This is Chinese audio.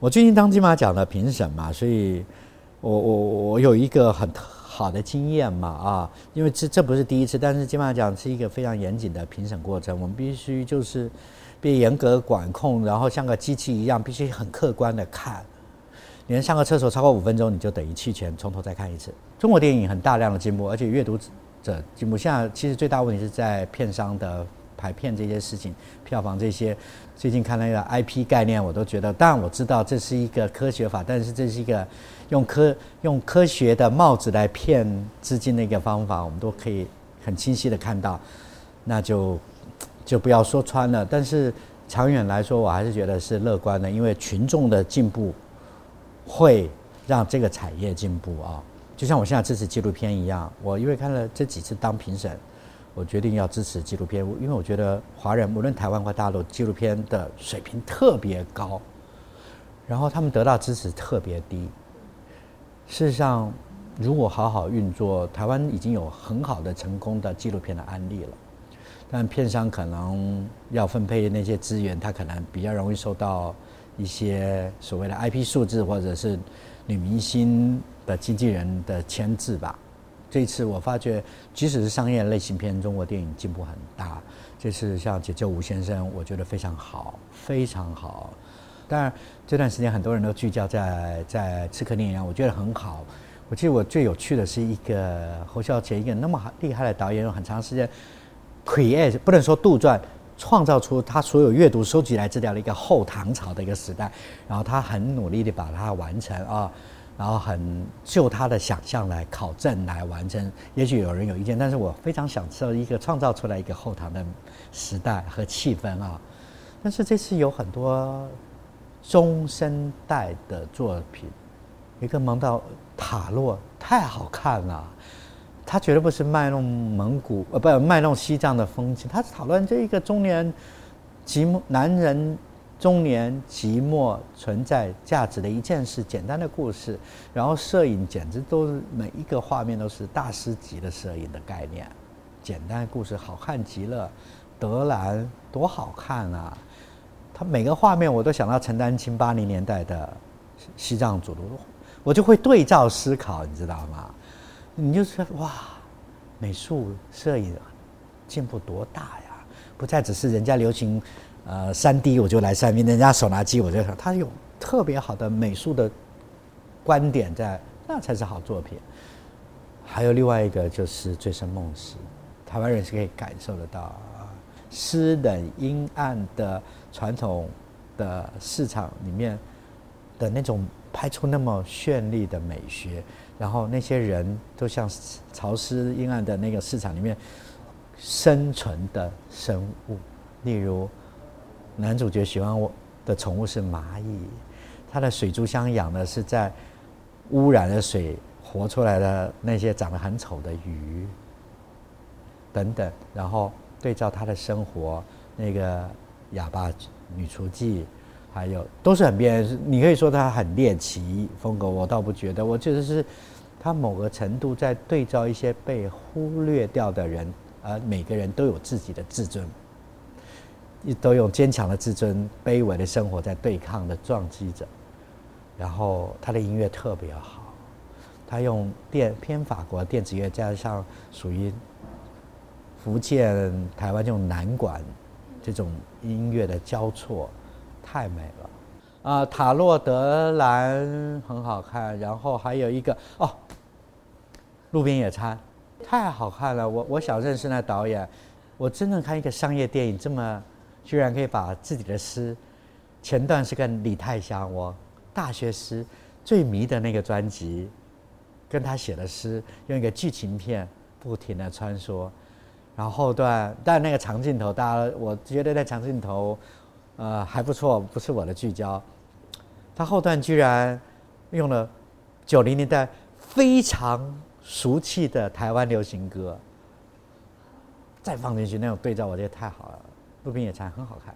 我最近当金马奖的评审嘛，所以我我我有一个很好的经验嘛啊，因为这这不是第一次，但是金马奖是一个非常严谨的评审过程，我们必须就是被严格管控，然后像个机器一样，必须很客观的看。连上个厕所超过五分钟，你就等于弃权，从头再看一次。中国电影很大量的进步，而且阅读者进步。现在其实最大问题是在片商的。排片这些事情，票房这些，最近看那个 IP 概念，我都觉得，当然我知道这是一个科学法，但是这是一个用科用科学的帽子来骗资金的一个方法，我们都可以很清晰的看到，那就就不要说穿了。但是长远来说，我还是觉得是乐观的，因为群众的进步会让这个产业进步啊。就像我现在支持纪录片一样，我因为看了这几次当评审。我决定要支持纪录片，因为我觉得华人无论台湾或大陆纪录片的水平特别高，然后他们得到支持特别低。事实上，如果好好运作，台湾已经有很好的成功的纪录片的案例了。但片商可能要分配那些资源，他可能比较容易受到一些所谓的 IP 数字或者是女明星的经纪人的牵制吧。这次我发觉，即使是商业类型片，中国电影进步很大。这次像《解救吴先生》，我觉得非常好，非常好。当然，这段时间很多人都聚焦在在《刺客聂阳》，我觉得很好。我记得我最有趣的是一个侯孝贤，一个那么厉害的导演，用很长时间 create 不能说杜撰，创造出他所有阅读收集来资料的一个后唐朝的一个时代，然后他很努力的把它完成啊。然后很就他的想象来考证来完成，也许有人有意见，但是我非常想知道一个创造出来一个后唐的时代和气氛啊。但是这次有很多中生代的作品，一个蒙到塔洛太好看了，他绝对不是卖弄蒙古呃不卖弄西藏的风情，他是讨论这一个中年寂寞男人。中年寂寞存在价值的一件事，简单的故事，然后摄影简直都是每一个画面都是大师级的摄影的概念，简单的故事好看极了。德兰多好看啊！他每个画面我都想到陈丹青八零年代的西藏主流，我就会对照思考，你知道吗？你就说哇，美术摄影进步多大呀！不再只是人家流行。呃，三 D 我就来三 D，人家手拿机我就想，他有特别好的美术的观点在，那才是好作品。还有另外一个就是《醉生梦死》，台湾人是可以感受得到啊，湿冷阴暗的传统的市场里面的那种拍出那么绚丽的美学，然后那些人都像潮湿阴暗的那个市场里面生存的生物，例如。男主角喜欢我的宠物是蚂蚁，他的水族箱养的是在污染的水活出来的那些长得很丑的鱼，等等。然后对照他的生活，那个哑巴女厨妓，还有都是很边缘。你可以说他很猎奇风格，我倒不觉得。我觉得是他某个程度在对照一些被忽略掉的人，而每个人都有自己的自尊。都用坚强的自尊、卑微的生活在对抗的撞击着，然后他的音乐特别好，他用电偏法国电子乐加上属于福建、台湾这种南管这种音乐的交错，太美了啊！塔洛德兰很好看，然后还有一个哦，路边野餐太好看了，我我想认识那导演，我真正看一个商业电影这么。居然可以把自己的诗，前段是跟李泰祥，我大学时最迷的那个专辑，跟他写的诗，用一个剧情片不停的穿梭，然后后段，但那个长镜头，大家我觉得那长镜头，呃还不错，不是我的聚焦，他后段居然用了九零年代非常俗气的台湾流行歌，再放进去那种对照，我觉得太好了。路边野餐很好看。